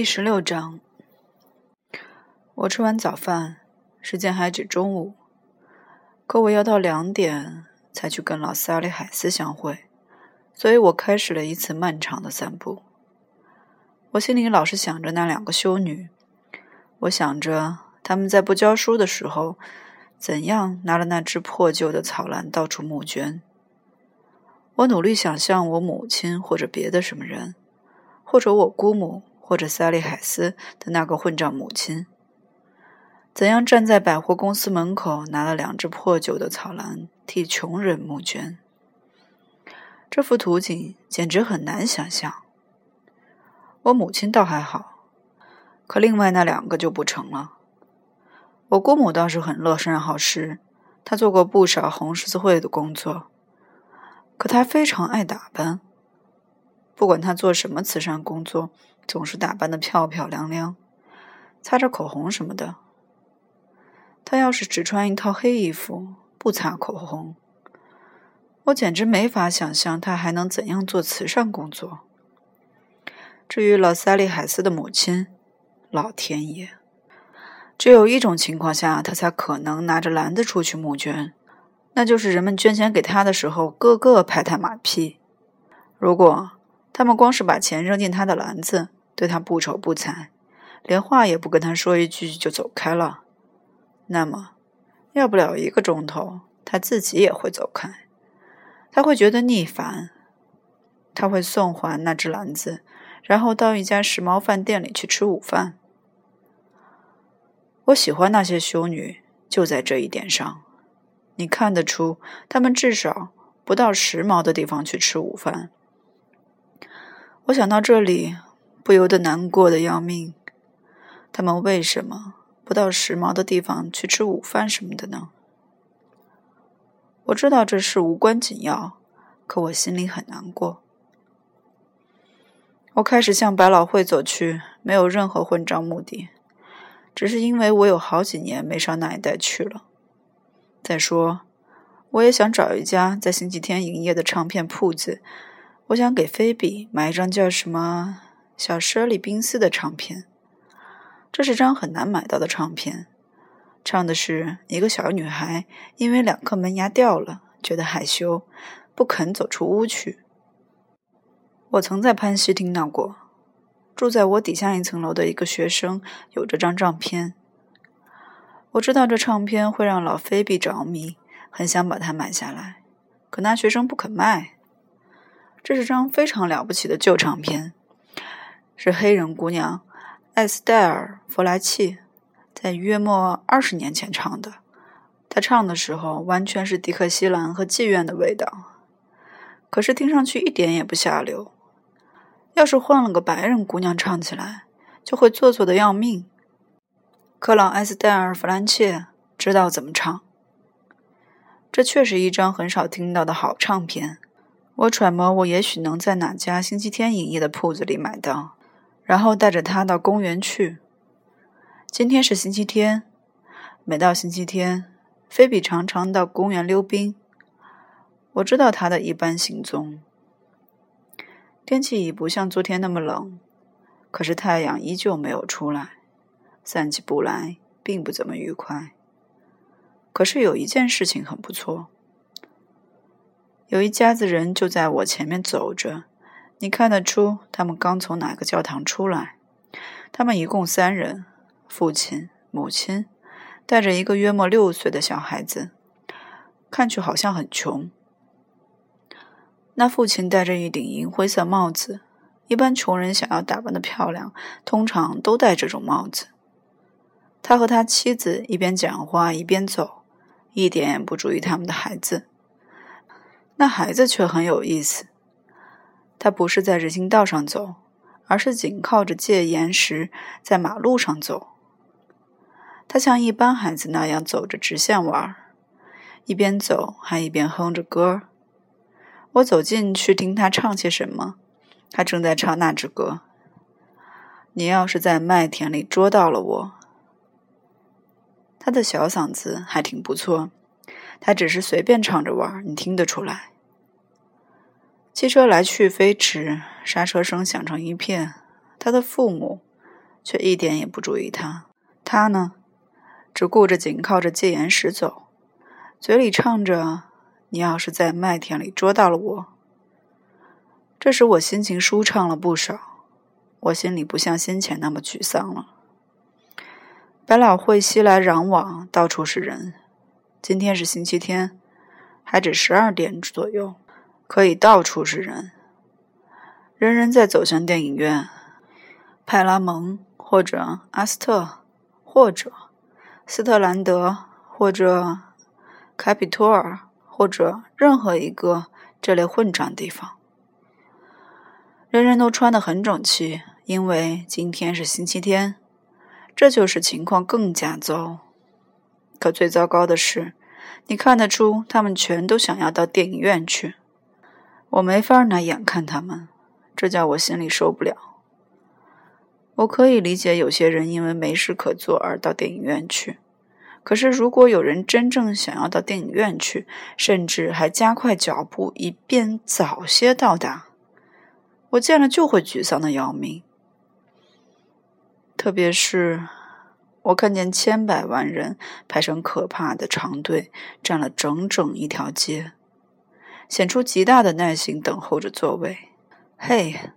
第十六章，我吃完早饭，时间还只中午，可我要到两点才去跟老萨利海斯相会，所以我开始了一次漫长的散步。我心里老是想着那两个修女，我想着他们在不教书的时候，怎样拿了那只破旧的草篮到处募捐。我努力想象我母亲或者别的什么人，或者我姑母。或者萨利海斯的那个混账母亲，怎样站在百货公司门口，拿了两只破旧的草篮替穷人募捐？这幅图景简直很难想象。我母亲倒还好，可另外那两个就不成了。我姑母倒是很乐善好施，她做过不少红十字会的工作，可她非常爱打扮。不管她做什么慈善工作。总是打扮的漂漂亮亮，擦着口红什么的。他要是只穿一套黑衣服，不擦口红，我简直没法想象他还能怎样做慈善工作。至于老萨利海斯的母亲，老天爷，只有一种情况下，他才可能拿着篮子出去募捐，那就是人们捐钱给他的时候，个个拍他马屁。如果他们光是把钱扔进他的篮子，对他不瞅不睬，连话也不跟他说一句就走开了，那么，要不了一个钟头，他自己也会走开。他会觉得腻烦，他会送还那只篮子，然后到一家时髦饭店里去吃午饭。我喜欢那些修女，就在这一点上，你看得出，他们至少不到时髦的地方去吃午饭。我想到这里。不由得难过的要命。他们为什么不到时髦的地方去吃午饭什么的呢？我知道这事无关紧要，可我心里很难过。我开始向百老汇走去，没有任何混账目的，只是因为我有好几年没上那一带去了。再说，我也想找一家在星期天营业的唱片铺子，我想给菲比买一张叫什么。小舍利宾斯的唱片，这是张很难买到的唱片。唱的是一个小女孩因为两颗门牙掉了，觉得害羞，不肯走出屋去。我曾在潘西听到过，住在我底下一层楼的一个学生有这张唱片。我知道这唱片会让老菲比着迷，很想把它买下来，可那学生不肯卖。这是张非常了不起的旧唱片。是黑人姑娘艾斯戴尔·弗莱契在约莫二十年前唱的。她唱的时候完全是迪克西兰和妓院的味道，可是听上去一点也不下流。要是换了个白人姑娘唱起来，就会做作的要命。克朗艾斯戴尔·弗兰切知道怎么唱。这确是一张很少听到的好唱片。我揣摩，我也许能在哪家星期天营业的铺子里买到。然后带着他到公园去。今天是星期天，每到星期天，菲比常常到公园溜冰。我知道他的一般行踪。天气已不像昨天那么冷，可是太阳依旧没有出来，散起步来并不怎么愉快。可是有一件事情很不错，有一家子人就在我前面走着。你看得出他们刚从哪个教堂出来？他们一共三人，父亲、母亲，带着一个约莫六岁的小孩子，看去好像很穷。那父亲戴着一顶银灰色帽子，一般穷人想要打扮的漂亮，通常都戴这种帽子。他和他妻子一边讲话一边走，一点也不注意他们的孩子。那孩子却很有意思。他不是在人行道上走，而是紧靠着戒严石在马路上走。他像一般孩子那样走着直线玩，一边走还一边哼着歌。我走进去听他唱些什么，他正在唱那支歌。你要是在麦田里捉到了我，他的小嗓子还挺不错，他只是随便唱着玩，你听得出来。汽车来去飞驰，刹车声响成一片。他的父母，却一点也不注意他。他呢，只顾着紧靠着戒严石走，嘴里唱着：“你要是在麦田里捉到了我。”这使我心情舒畅了不少，我心里不像先前那么沮丧了。百老汇熙来攘往，到处是人。今天是星期天，还只十二点左右，可以到处是人。人人在走向电影院，派拉蒙或者阿斯特，或者斯特兰德，或者凯比托尔，或者任何一个这类混账地方。人人都穿得很整齐，因为今天是星期天。这就是情况更加糟。可最糟糕的是，你看得出他们全都想要到电影院去。我没法拿眼看他们，这叫我心里受不了。我可以理解有些人因为没事可做而到电影院去，可是如果有人真正想要到电影院去，甚至还加快脚步以便早些到达。我见了就会沮丧的要命，特别是我看见千百万人排成可怕的长队，站了整整一条街，显出极大的耐心等候着座位。嘿，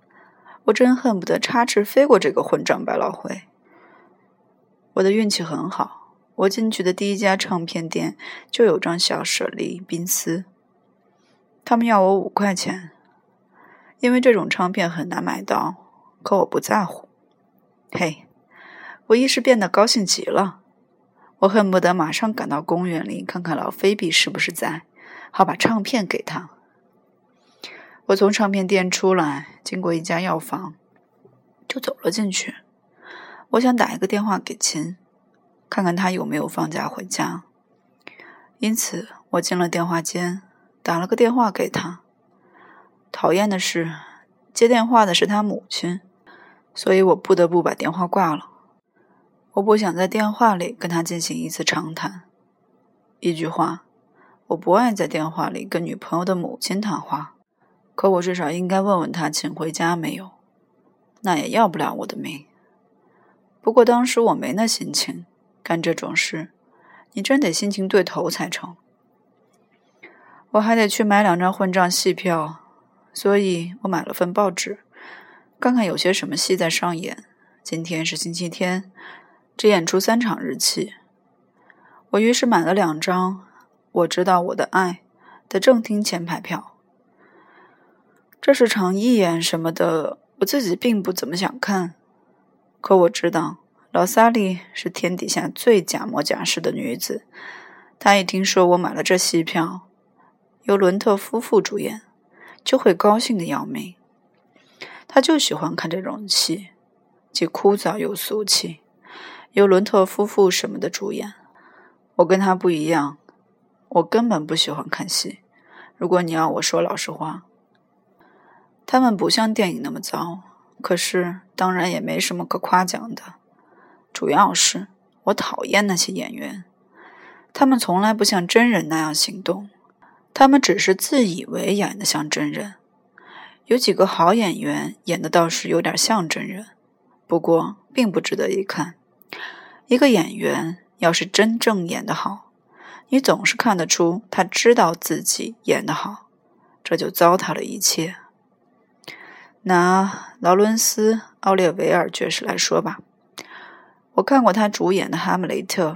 我真恨不得插翅飞过这个混账百老汇。我的运气很好，我进去的第一家唱片店就有张小舍利宾斯，他们要我五块钱。因为这种唱片很难买到，可我不在乎。嘿，我一时变得高兴极了，我恨不得马上赶到公园里看看老菲比是不是在，好把唱片给他。我从唱片店出来，经过一家药房，就走了进去。我想打一个电话给秦，看看他有没有放假回家。因此，我进了电话间，打了个电话给他。讨厌的是，接电话的是他母亲，所以我不得不把电话挂了。我不想在电话里跟他进行一次长谈。一句话，我不爱在电话里跟女朋友的母亲谈话。可我至少应该问问他请回家没有，那也要不了我的命。不过当时我没那心情干这种事，你真得心情对头才成。我还得去买两张混账戏票。所以我买了份报纸，看看有些什么戏在上演。今天是星期天，只演出三场日期。我于是买了两张《我知道我的爱》的正厅前排票。这是场义演什么的，我自己并不怎么想看。可我知道老萨莉是天底下最假模假式的女子。她一听说我买了这戏票，由伦特夫妇主演。就会高兴的要命，他就喜欢看这种戏，既枯燥又俗气。由伦特夫妇什么的主演，我跟他不一样，我根本不喜欢看戏。如果你要我说老实话，他们不像电影那么糟，可是当然也没什么可夸奖的。主要是我讨厌那些演员，他们从来不像真人那样行动。他们只是自以为演的像真人，有几个好演员演的倒是有点像真人，不过并不值得一看。一个演员要是真正演得好，你总是看得出他知道自己演得好，这就糟蹋了一切。拿劳伦斯·奥列维尔爵士来说吧，我看过他主演的《哈姆雷特》，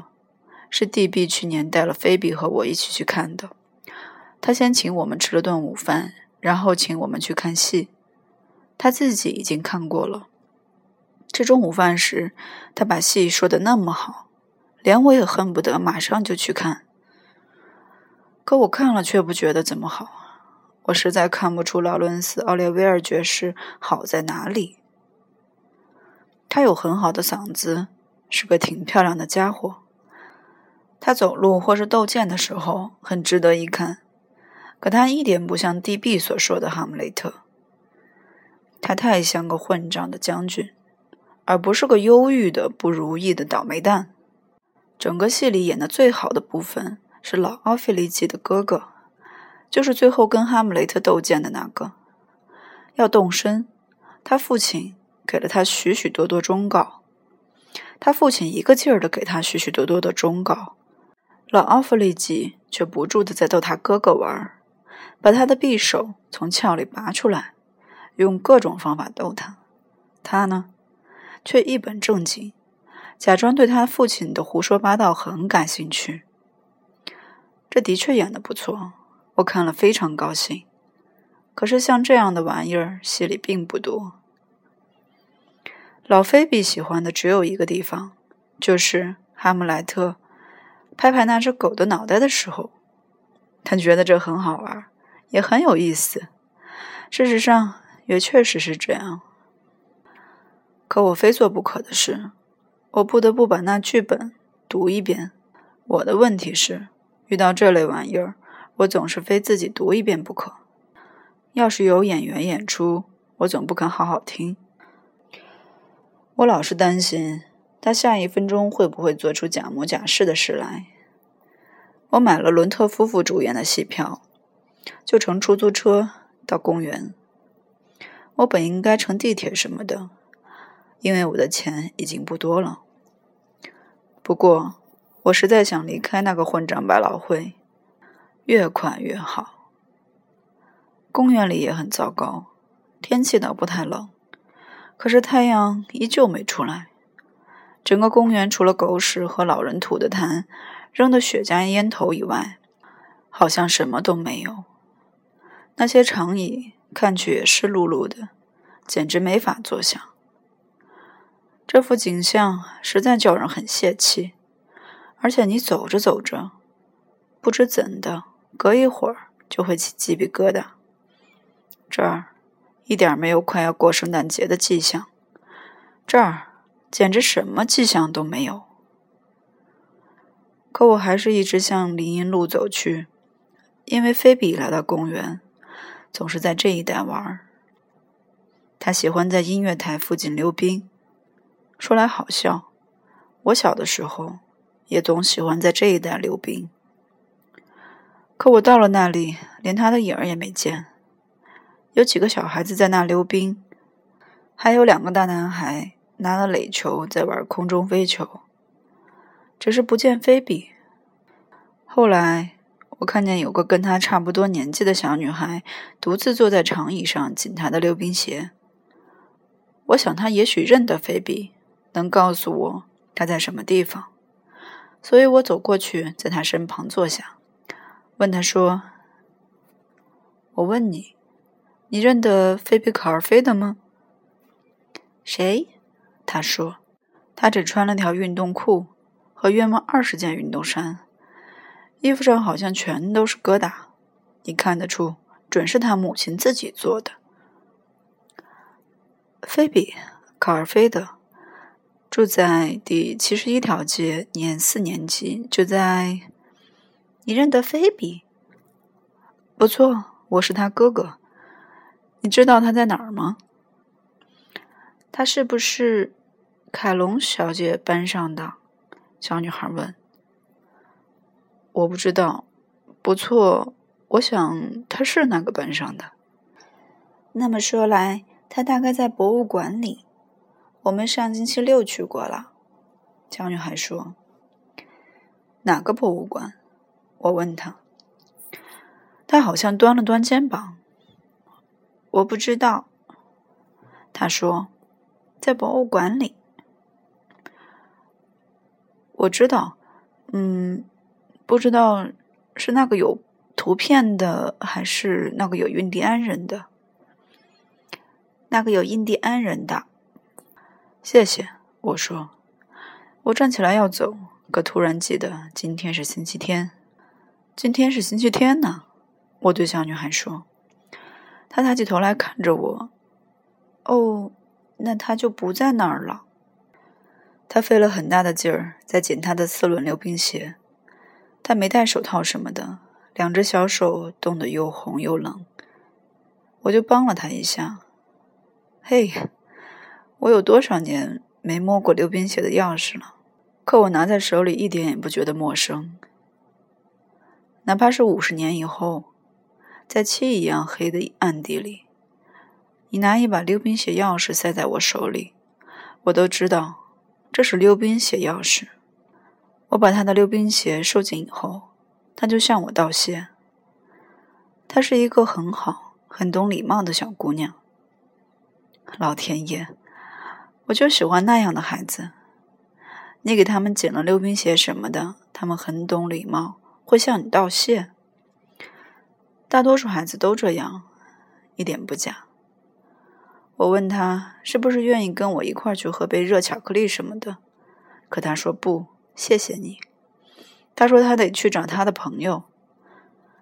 是 D.B. 去年带了菲比和我一起去看的。他先请我们吃了顿午饭，然后请我们去看戏。他自己已经看过了。吃中午饭时，他把戏说的那么好，连我也恨不得马上就去看。可我看了却不觉得怎么好。我实在看不出劳伦斯·奥列维尔爵士好在哪里。他有很好的嗓子，是个挺漂亮的家伙。他走路或是斗剑的时候，很值得一看。可他一点不像 D.B. 所说的哈姆雷特，他太像个混账的将军，而不是个忧郁的、不如意的倒霉蛋。整个戏里演的最好的部分是老奥菲利基的哥哥，就是最后跟哈姆雷特斗剑的那个。要动身，他父亲给了他许许多多忠告，他父亲一个劲儿的给他许许多多的忠告，老奥弗利吉却不住的在逗他哥哥玩，把他的匕首从鞘里拔出来，用各种方法逗他。他呢，却一本正经，假装对他父亲的胡说八道很感兴趣。这的确演的不错，我看了非常高兴。可是像这样的玩意儿，戏里并不多。老菲比喜欢的只有一个地方，就是哈姆莱特拍拍那只狗的脑袋的时候，他觉得这很好玩，也很有意思。事实上，也确实是这样。可我非做不可的是，我不得不把那剧本读一遍。我的问题是，遇到这类玩意儿，我总是非自己读一遍不可。要是有演员演出，我总不肯好好听。我老是担心他下一分钟会不会做出假模假式的事来。我买了伦特夫妇主演的戏票，就乘出租车到公园。我本应该乘地铁什么的，因为我的钱已经不多了。不过，我实在想离开那个混账百老汇，越快越好。公园里也很糟糕，天气倒不太冷。可是太阳依旧没出来，整个公园除了狗屎和老人吐的痰、扔的雪茄烟头以外，好像什么都没有。那些长椅看去也湿漉漉的，简直没法坐下。这幅景象实在叫人很泄气，而且你走着走着，不知怎的，隔一会儿就会起鸡皮疙瘩。这儿。一点没有快要过圣诞节的迹象，这儿简直什么迹象都没有。可我还是一直向林荫路走去，因为菲比来到公园，总是在这一带玩。他喜欢在音乐台附近溜冰。说来好笑，我小的时候也总喜欢在这一带溜冰。可我到了那里，连他的影儿也没见。有几个小孩子在那溜冰，还有两个大男孩拿了垒球在玩空中飞球。只是不见菲比。后来我看见有个跟他差不多年纪的小女孩独自坐在长椅上紧她的溜冰鞋。我想她也许认得菲比，能告诉我她在什么地方，所以我走过去，在他身旁坐下，问他说：“我问你。”你认得菲比·卡尔菲德吗？谁？他说，他只穿了条运动裤和约莫二十件运动衫，衣服上好像全都是疙瘩，你看得出，准是他母亲自己做的。菲比·卡尔菲德住在第七十一条街，念四年级，就在。你认得菲比？不错，我是他哥哥。你知道他在哪儿吗？他是不是凯隆小姐班上的？小女孩问。我不知道。不错，我想他是那个班上的。那么说来，他大概在博物馆里。我们上星期六去过了。小女孩说。哪个博物馆？我问她。她好像端了端肩膀。我不知道，他说，在博物馆里。我知道，嗯，不知道是那个有图片的，还是那个有印第安人的。那个有印第安人的。谢谢，我说。我站起来要走，可突然记得今天是星期天。今天是星期天呢，我对小女孩说。她抬起头来看着我。哦，那他就不在那儿了。他费了很大的劲儿在捡他的四轮溜冰鞋。他没戴手套什么的，两只小手冻得又红又冷。我就帮了他一下。嘿，我有多少年没摸过溜冰鞋的钥匙了？可我拿在手里一点也不觉得陌生，哪怕是五十年以后。在漆一样黑的暗地里，你拿一把溜冰鞋钥匙塞在我手里，我都知道这是溜冰鞋钥匙。我把他的溜冰鞋收紧以后，他就向我道谢。她是一个很好、很懂礼貌的小姑娘。老天爷，我就喜欢那样的孩子。你给他们捡了溜冰鞋什么的，他们很懂礼貌，会向你道谢。大多数孩子都这样，一点不假。我问他是不是愿意跟我一块去喝杯热巧克力什么的，可他说不，谢谢你。他说他得去找他的朋友。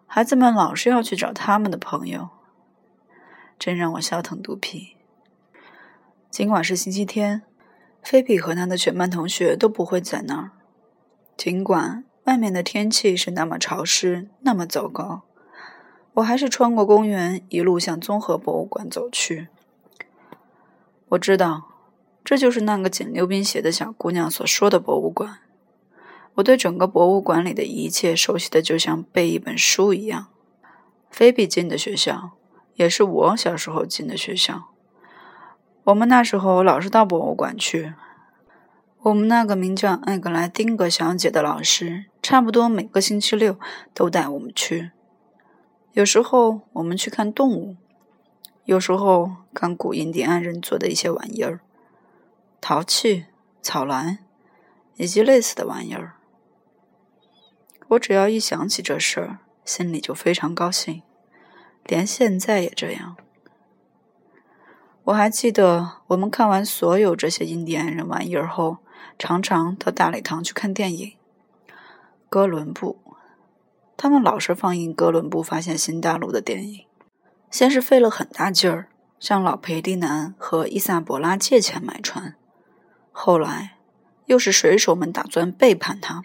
孩子们老是要去找他们的朋友，真让我笑疼肚皮。尽管是星期天，菲比和他的全班同学都不会在那儿。尽管外面的天气是那么潮湿，那么糟糕，我还是穿过公园，一路向综合博物馆走去。我知道，这就是那个捡溜冰鞋的小姑娘所说的博物馆。我对整个博物馆里的一切熟悉的就像背一本书一样。菲比进的学校，也是我小时候进的学校。我们那时候老是到博物馆去。我们那个名叫艾格莱丁格小姐的老师，差不多每个星期六都带我们去。有时候我们去看动物。有时候看古印第安人做的一些玩意儿，陶器、草篮，以及类似的玩意儿。我只要一想起这事儿，心里就非常高兴，连现在也这样。我还记得，我们看完所有这些印第安人玩意儿后，常常到大礼堂去看电影。哥伦布，他们老是放映哥伦布发现新大陆的电影。先是费了很大劲儿，向老裴迪南和伊萨博拉借钱买船，后来又是水手们打算背叛他。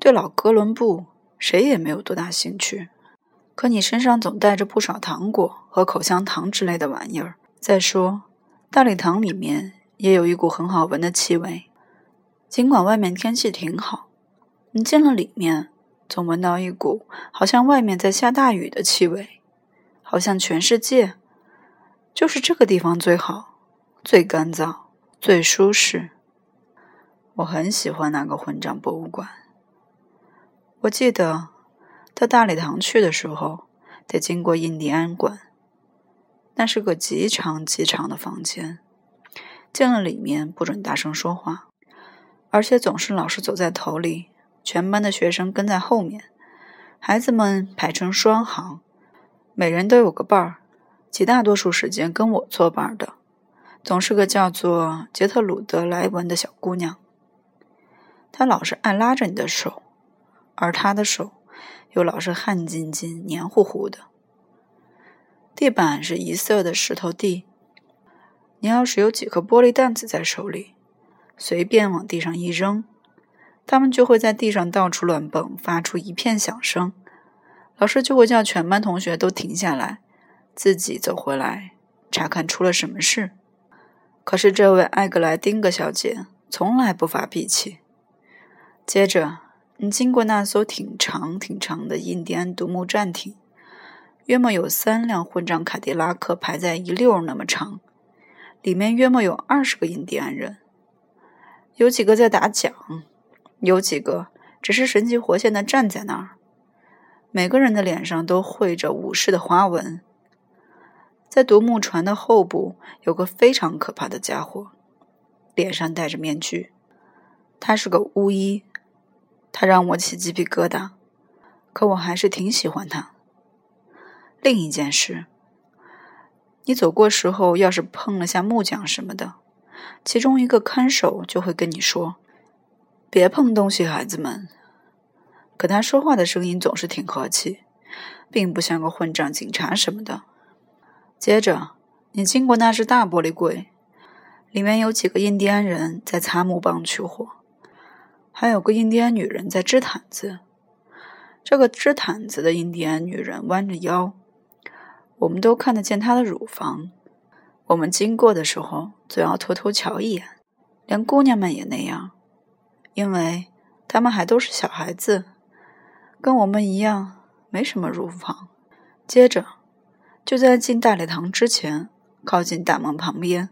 对老哥伦布，谁也没有多大兴趣。可你身上总带着不少糖果和口香糖之类的玩意儿。再说，大礼堂里面也有一股很好闻的气味。尽管外面天气挺好，你进了里面，总闻到一股好像外面在下大雨的气味。好像全世界就是这个地方最好、最干燥、最舒适。我很喜欢那个混账博物馆。我记得到大礼堂去的时候，得经过印第安馆，那是个极长极长的房间。进了里面不准大声说话，而且总是老师走在头里，全班的学生跟在后面，孩子们排成双行。每人都有个伴儿，极大多数时间跟我作伴的，总是个叫做杰特鲁德莱文的小姑娘。她老是爱拉着你的手，而她的手又老是汗津津、黏糊糊的。地板是一色的石头地，你要是有几颗玻璃弹子在手里，随便往地上一扔，它们就会在地上到处乱蹦，发出一片响声。老师就会叫全班同学都停下来，自己走回来查看出了什么事。可是这位艾格莱丁格小姐从来不发脾气。接着，你经过那艘挺长挺长的印第安独木战艇，约莫有三辆混账凯迪拉克排在一溜那么长，里面约莫有二十个印第安人，有几个在打桨，有几个只是神气活现的站在那儿。每个人的脸上都绘着武士的花纹。在独木船的后部有个非常可怕的家伙，脸上戴着面具。他是个巫医，他让我起鸡皮疙瘩，可我还是挺喜欢他。另一件事，你走过时候要是碰了下木匠什么的，其中一个看守就会跟你说：“别碰东西，孩子们。”可他说话的声音总是挺和气，并不像个混账警察什么的。接着，你经过那只大玻璃柜，里面有几个印第安人在擦木棒取火，还有个印第安女人在织毯子。这个织毯子的印第安女人弯着腰，我们都看得见她的乳房。我们经过的时候，总要偷偷瞧一眼，连姑娘们也那样，因为她们还都是小孩子。跟我们一样，没什么乳房。接着，就在进大礼堂之前，靠近大门旁边，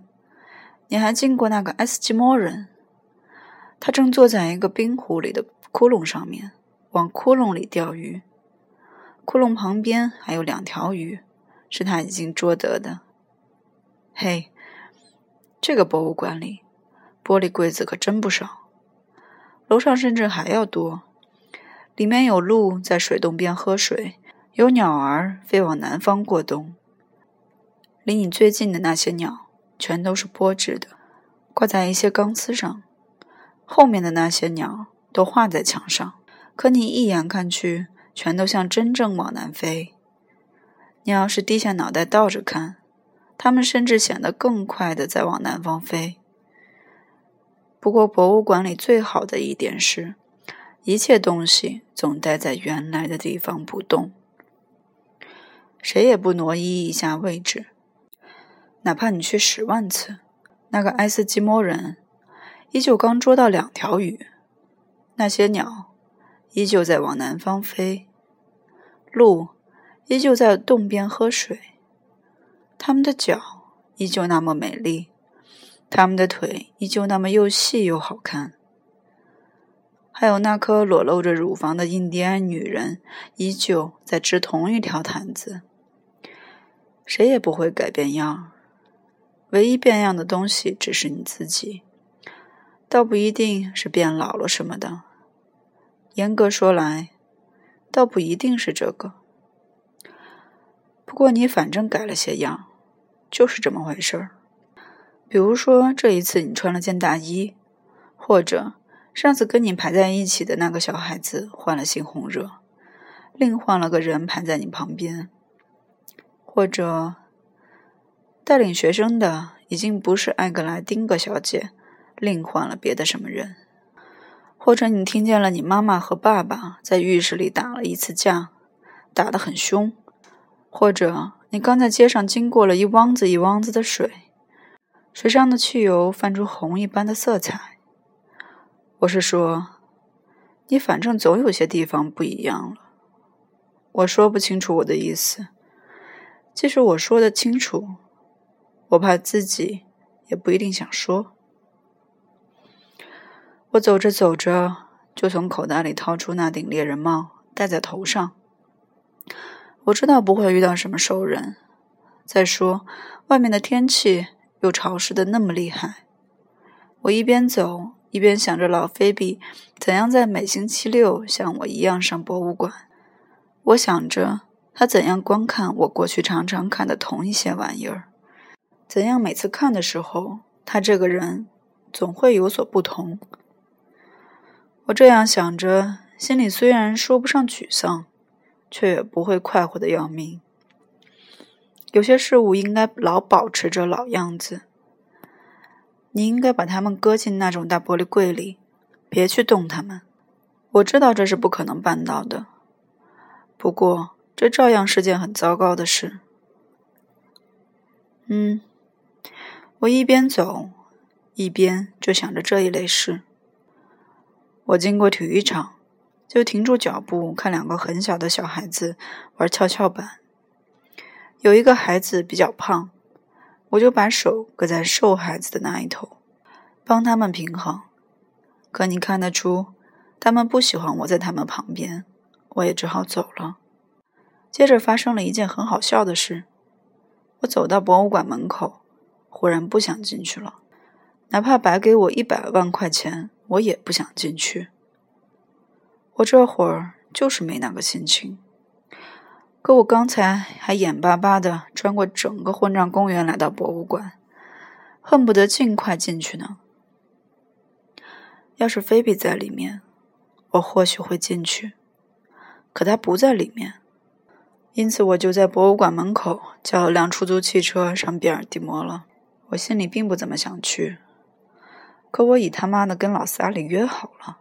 你还经过那个爱斯基摩人，他正坐在一个冰湖里的窟窿上面，往窟窿里钓鱼。窟窿旁边还有两条鱼，是他已经捉得的。嘿，这个博物馆里玻璃柜子可真不少，楼上甚至还要多。里面有鹿在水洞边喝水，有鸟儿飞往南方过冬。离你最近的那些鸟，全都是玻制的，挂在一些钢丝上；后面的那些鸟都画在墙上，可你一眼看去，全都像真正往南飞。你要是低下脑袋倒着看，它们甚至显得更快的在往南方飞。不过，博物馆里最好的一点是。一切东西总待在原来的地方不动，谁也不挪移一下位置，哪怕你去十万次。那个爱斯基摩人依旧刚捉到两条鱼，那些鸟依旧在往南方飞，鹿依旧在洞边喝水，他们的脚依旧那么美丽，他们的腿依旧那么又细又好看。还有那颗裸露着乳房的印第安女人，依旧在织同一条毯子。谁也不会改变样，唯一变样的东西只是你自己，倒不一定是变老了什么的。严格说来，倒不一定是这个。不过你反正改了些样，就是这么回事儿。比如说这一次你穿了件大衣，或者。上次跟你排在一起的那个小孩子患了猩红热，另换了个人排在你旁边，或者带领学生的已经不是艾格莱丁格小姐，另换了别的什么人，或者你听见了你妈妈和爸爸在浴室里打了一次架，打得很凶，或者你刚在街上经过了一汪子一汪子的水，水上的汽油泛出红一般的色彩。我是说，你反正总有些地方不一样了。我说不清楚我的意思，即使我说的清楚，我怕自己也不一定想说。我走着走着，就从口袋里掏出那顶猎人帽，戴在头上。我知道不会遇到什么熟人。再说，外面的天气又潮湿的那么厉害。我一边走。一边想着老菲比怎样在每星期六像我一样上博物馆，我想着他怎样观看我过去常常看的同一些玩意儿，怎样每次看的时候他这个人总会有所不同。我这样想着，心里虽然说不上沮丧，却也不会快活的要命。有些事物应该老保持着老样子。你应该把它们搁进那种大玻璃柜里，别去动它们。我知道这是不可能办到的，不过这照样是件很糟糕的事。嗯，我一边走，一边就想着这一类事。我经过体育场，就停住脚步看两个很小的小孩子玩跷跷板。有一个孩子比较胖。我就把手搁在瘦孩子的那一头，帮他们平衡。可你看得出，他们不喜欢我在他们旁边，我也只好走了。接着发生了一件很好笑的事：我走到博物馆门口，忽然不想进去了，哪怕白给我一百万块钱，我也不想进去。我这会儿就是没那个心情。可我刚才还眼巴巴的穿过整个混账公园来到博物馆，恨不得尽快进去呢。要是菲比在里面，我或许会进去。可他不在里面，因此我就在博物馆门口叫了辆出租汽车上比尔蒂摩了。我心里并不怎么想去，可我已他妈的跟老萨里约好了。